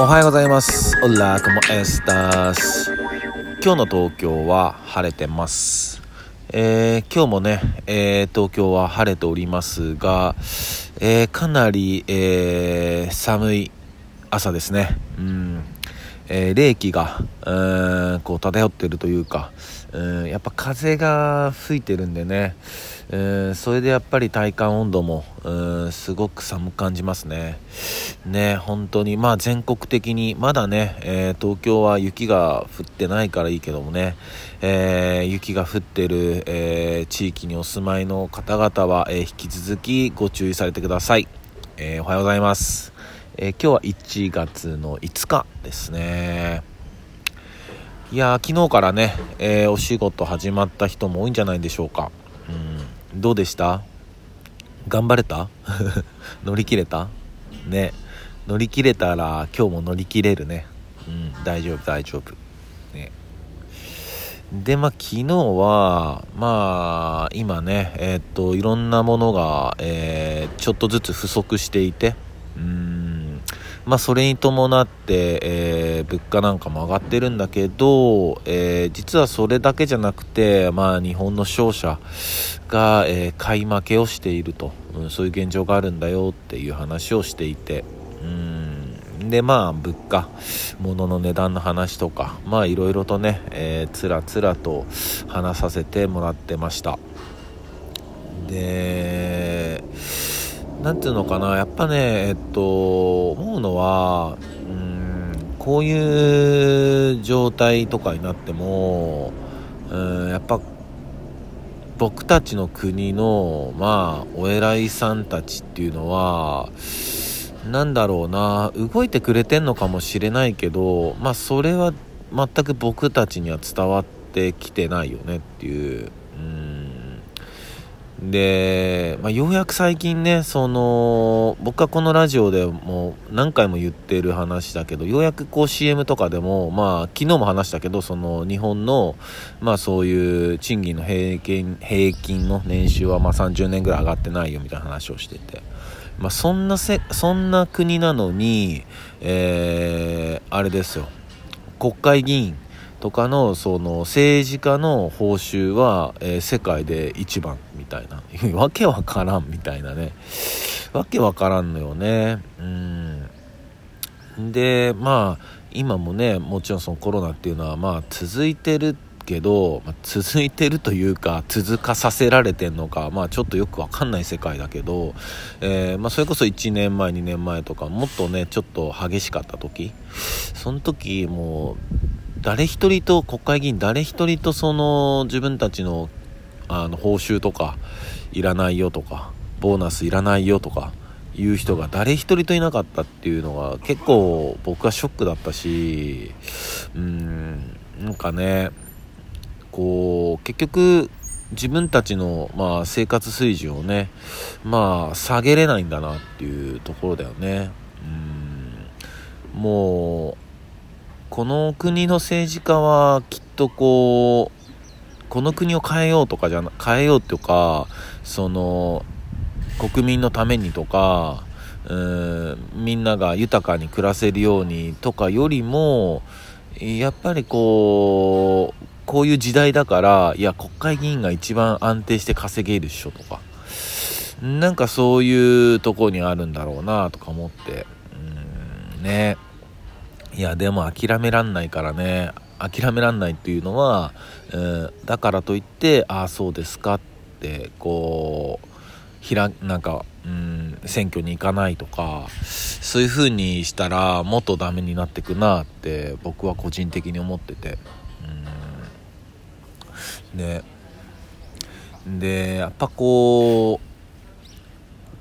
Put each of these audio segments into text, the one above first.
おはようございます。オラコモエスタス。今日の東京は晴れてます。えー今日もね、えー東京は晴れておりますが、えーかなり、えー寒い朝ですね。うん。えー冷気が、うーん、こう漂ってるというか、うん、やっぱ風が吹いてるんでね、うん、それでやっぱり体感温度も、うん、すごく寒く感じますね。ね、本当に、まあ全国的に、まだね、えー東京は雪が降ってないからいいけどもね、えー雪が降ってる、えー地域にお住まいの方々は、えー引き続きご注意されてください。えーおはようございます。えー今日は1月の5日ですね。いや昨日からね、えーお仕事始まった人も多いんじゃないでしょうか。うん、どうでした？頑張れた？乗り切れた？ね。乗り切れたら今日も乗り切れるね。うん、大丈夫大丈夫。ね。で、まあ、昨日は、まあ、今ね、えーっと、いろんなものが、えーちょっとずつ不足していて、うん、まあ、それに伴って、えー物価なんかも上がってるんだけど、えー実はそれだけじゃなくて、まあ、日本の商社が、えー買い負けをしていると、うん、そういう現状があるんだよっていう話をしていて、うん、で、まあ、物価、物の値段の話とか、まあ、いろいろとね、えーつらつらと話させてもらってました。で、なんていうのかな、やっぱね、えっと、思うのは、うん、こういう状態とかになっても、うん、やっぱ、僕たちの国の、まあ、お偉いさんたちっていうのは、なんだろうな、動いてくれてんのかもしれないけど、まあ、それは全く僕たちには伝わってきてないよねっていう。で、まあ、ようやく最近ね、その、僕はこのラジオでも何回も言ってる話だけど、ようやくこう CM とかでも、まあ、昨日も話したけど、その日本の、まあそういう賃金の平均、平均の年収はまあ30年ぐらい上がってないよみたいな話をしてて。まあそんなせ、そんな国なのに、えー、あれですよ。国会議員とかのその政治家の報酬は、えー世界で一番みたいな。わけわからんみたいなね。わけわからんのよね。うん。でまあ今もねもちろんそのコロナっていうのはまあ続いてるけど、まあ続いてるというか続かさせられてんのかまあちょっとよくわかんない世界だけど、えーまあ、それこそ1年前2年前とかもっとねちょっと激しかった時その時もう誰一人と国会議員誰一人とその自分たちのあの報酬とかいらないよとかボーナスいらないよとかいう人が誰一人といなかったっていうのが結構僕はショックだったしうーんなんかねこう結局自分たちの、まあ、生活水準をねまあ下げれないんだなっていうところだよね。うんもうこの国の政治家はきっとこうこの国を変えようとかじゃな変えようとかその国民のためにとかうーんみんなが豊かに暮らせるようにとかよりもやっぱりこうこういう時代だからいや国会議員が一番安定して稼げるっしょとかなんかそういうとこにあるんだろうなとか思ってうんね。いやでも諦めらんないからね。諦めらんないっていうのは、うん、だからといってああそうですかってこうひらなんか、うん、選挙に行かないとかそういう風にしたらもっとダメになってくなって僕は個人的に思ってて、うん、ででやっぱこう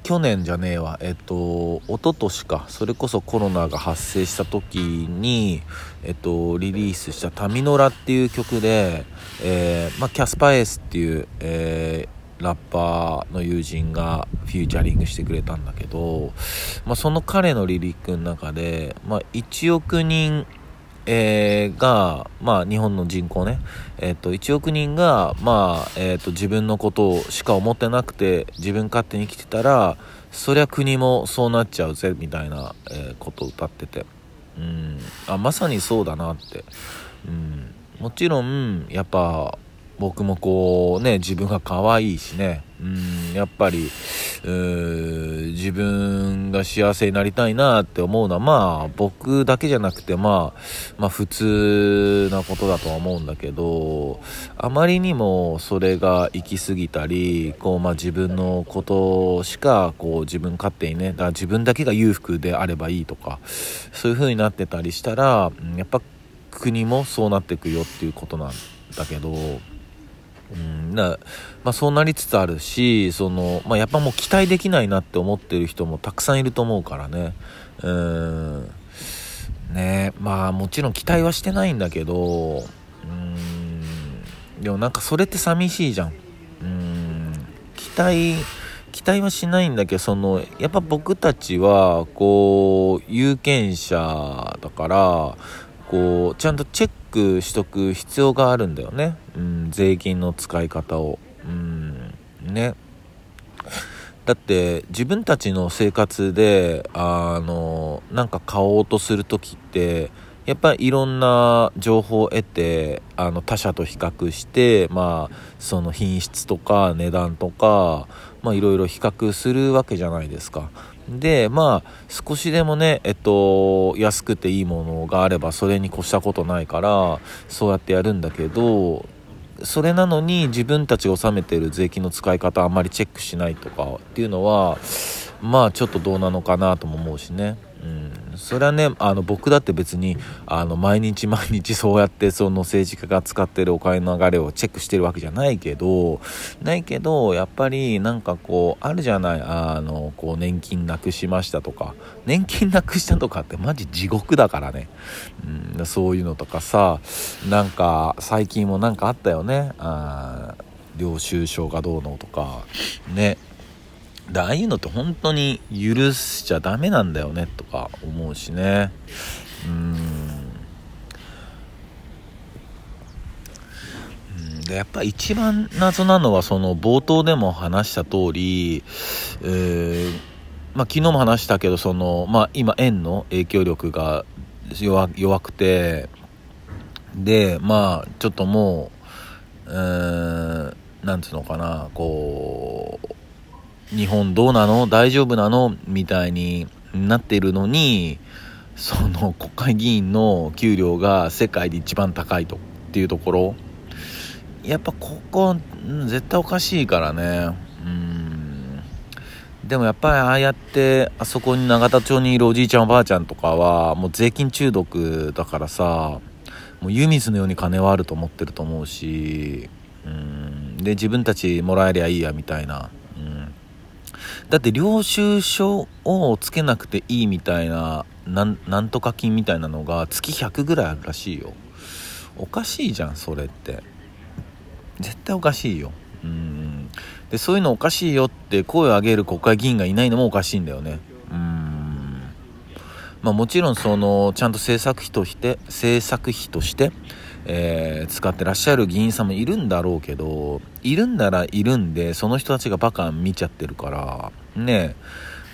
去年じゃねえわ。えっと一昨年か。それこそコロナが発生した時にえっとリリースした「タミノラ」っていう曲で、えーまあ、キャスパエースっていう、えーラッパーの友人がフューチャリングしてくれたんだけど、まあ、その彼のリリックの中で、まあ、1億人えーが、まあ、日本の人口ね、えっと1億人が、まあえっと自分のことをしか思ってなくて自分勝手に生きてたらそりゃ国もそうなっちゃうぜみたいな、えことを歌ってて。うん。あまさにそうだなって、うん、もちろんやっぱ僕もこうね自分が可愛いしね。うんやっぱり自分が幸せになりたいなって思うのはまあ僕だけじゃなくてまあまあ普通なことだとは思うんだけどあまりにもそれが行き過ぎたりこうまあ自分のことしかこう自分勝手にねだから自分だけが裕福であればいいとかそういう風になってたりしたらやっぱ国もそうなってくよっていうことなんだけど。うんだまあ、そうなりつつあるしその、まあ、やっぱもう期待できないなって思ってる人もたくさんいると思うからね。うん。ねまあもちろん期待はしてないんだけどうん。でもなんかそれって寂しいじゃん。うん。期待期待はしないんだけどそのやっぱ僕たちはこう有権者だからこうちゃんとチェックしとく必要があるんだよね、うん、税金の使い方を、うん、ね。だって自分たちの生活であのなんか買おうとする時ってやっぱりいろんな情報を得てあの他社と比較してまあその品質とか値段とかまあいろいろ比較するわけじゃないですか。でまあ少しでもねえっと安くていいものがあればそれに越したことないからそうやってやるんだけどそれなのに自分たちが納めてる税金の使い方あんまりチェックしないとかっていうのはまあちょっとどうなのかなとも思うしね、それはねあの僕だって別にあの毎日毎日そうやってその政治家が使ってるお金の流れをチェックしてるわけじゃないけどないけどやっぱりなんかこうあるじゃないあのこう年金なくしましたとか年金なくしたとかってマジ地獄だからね、うん、そういうのとかさなんか最近もなんかあったよね。あ領収書がどうのとかね。でああいうのって本当に許しちゃダメなんだよねとか思うしね。うん。でやっぱ一番謎なのはその冒頭でも話した通り、えー、まあ、昨日も話したけどその、まあ、今円の影響力が弱弱くてでまあちょっともう、えー、なんつうのかなこう日本どうなの？大丈夫なの？みたいになってるのに、その国会議員の給料が世界で一番高いとっていうところ、やっぱここ、絶対おかしいからね。うん。でもやっぱりああやって、あそこに永田町にいるおじいちゃんおばあちゃんとかは、もう税金中毒だからさ、もう湯水のように金はあると思ってると思うし、うん。で、自分たちもらえりゃいいやみたいな。だって領収書をつけなくていいみたいななんとか金みたいなのが月100ぐらいあるらしいよ。おかしいじゃんそれって。絶対おかしいよ。うん。でそういうのおかしいよって声を上げる国会議員がいないのもおかしいんだよね。うん。まあもちろんそのちゃんと政策費として政策費としてえー、使ってらっしゃる議員さんもいるんだろうけど、いるんならいるんで、その人たちがバカ見ちゃってるから、ね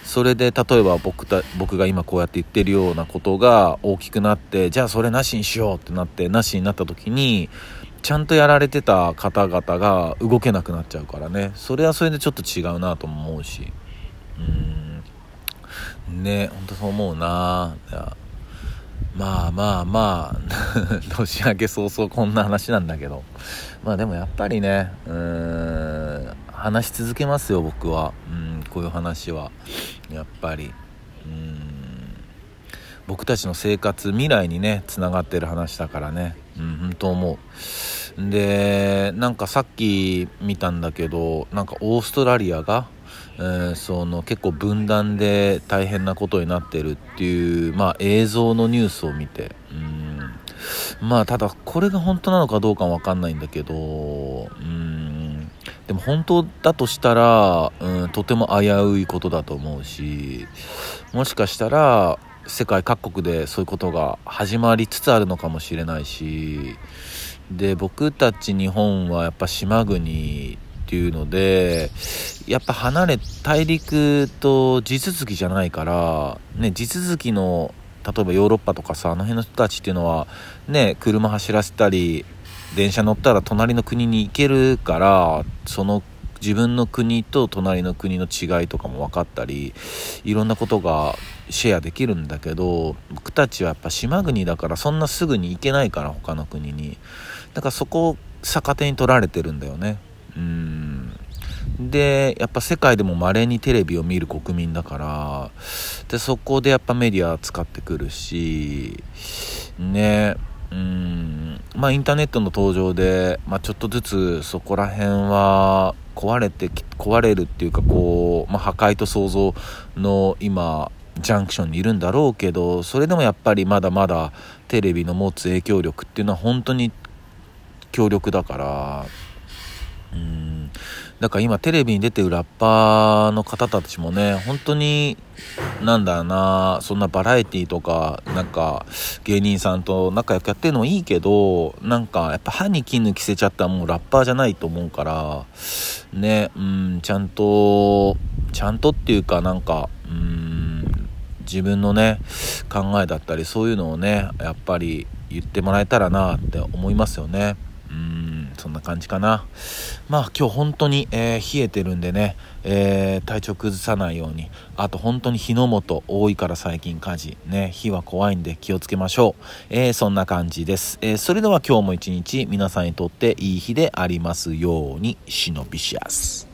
それで例えば僕た僕が今こうやって言ってるようなことが大きくなってじゃあそれなしにしようってなってなしになった時にちゃんとやられてた方々が動けなくなっちゃうからね。それはそれでちょっと違うなとも思うし。うん。ね本当そう思うな。まあまあまあ 年明け早々こんな話なんだけど。まあでもやっぱりねうーん話し続けますよ僕は。うんこういう話は。やっぱり。うん。僕たちの生活未来にねつながってる話だからね。うん本当思う。でなんかさっき見たんだけどなんかオーストラリアがえー、その結構分断で大変なことになってるっていう、まあ、映像のニュースを見てうん。まあただこれが本当なのかどうかわかんないんだけどうん。でも本当だとしたら、うん、とても危ういことだと思うしもしかしたら世界各国でそういうことが始まりつつあるのかもしれないしで僕たち日本はやっぱ島国ていうのでやっぱ離れ大陸と地続きじゃないからね地続きの例えばヨーロッパとかさあの辺の人たちっていうのはね車走らせたり電車乗ったら隣の国に行けるからその自分の国と隣の国の違いとかも分かったりいろんなことがシェアできるんだけど僕たちはやっぱ島国だからそんなすぐに行けないから他の国に。だからそこを逆手に取られてるんだよね。うん。でやっぱ世界でも稀にテレビを見る国民だからでそこでやっぱメディア使ってくるしねうん。まあインターネットの登場で、まあ、ちょっとずつそこら辺は壊れて壊れるっていうかこう、まあ、破壊と創造の今ジャンクションにいるんだろうけどそれでもやっぱりまだまだテレビの持つ影響力っていうのは本当に強力だからうん。だから今テレビに出てるラッパーの方たちもね本当になんだろうなそんなバラエティーとかなんか芸人さんと仲良くやってるのもいいけどなんかやっぱ歯に衣着せちゃったらもうラッパーじゃないと思うからねうんちゃんとちゃんとっていうかなんかうん自分のね考えだったりそういうのをねやっぱり言ってもらえたらなって思いますよね。そんな感じかな。まあ今日本当に、えー、冷えてるんでね、えー、体調崩さないようにあと本当に火の元多いから最近火事ね火は怖いんで気をつけましょう、えー、そんな感じです、えそれでは今日も一日皆さんにとっていい日でありますように忍びしやす。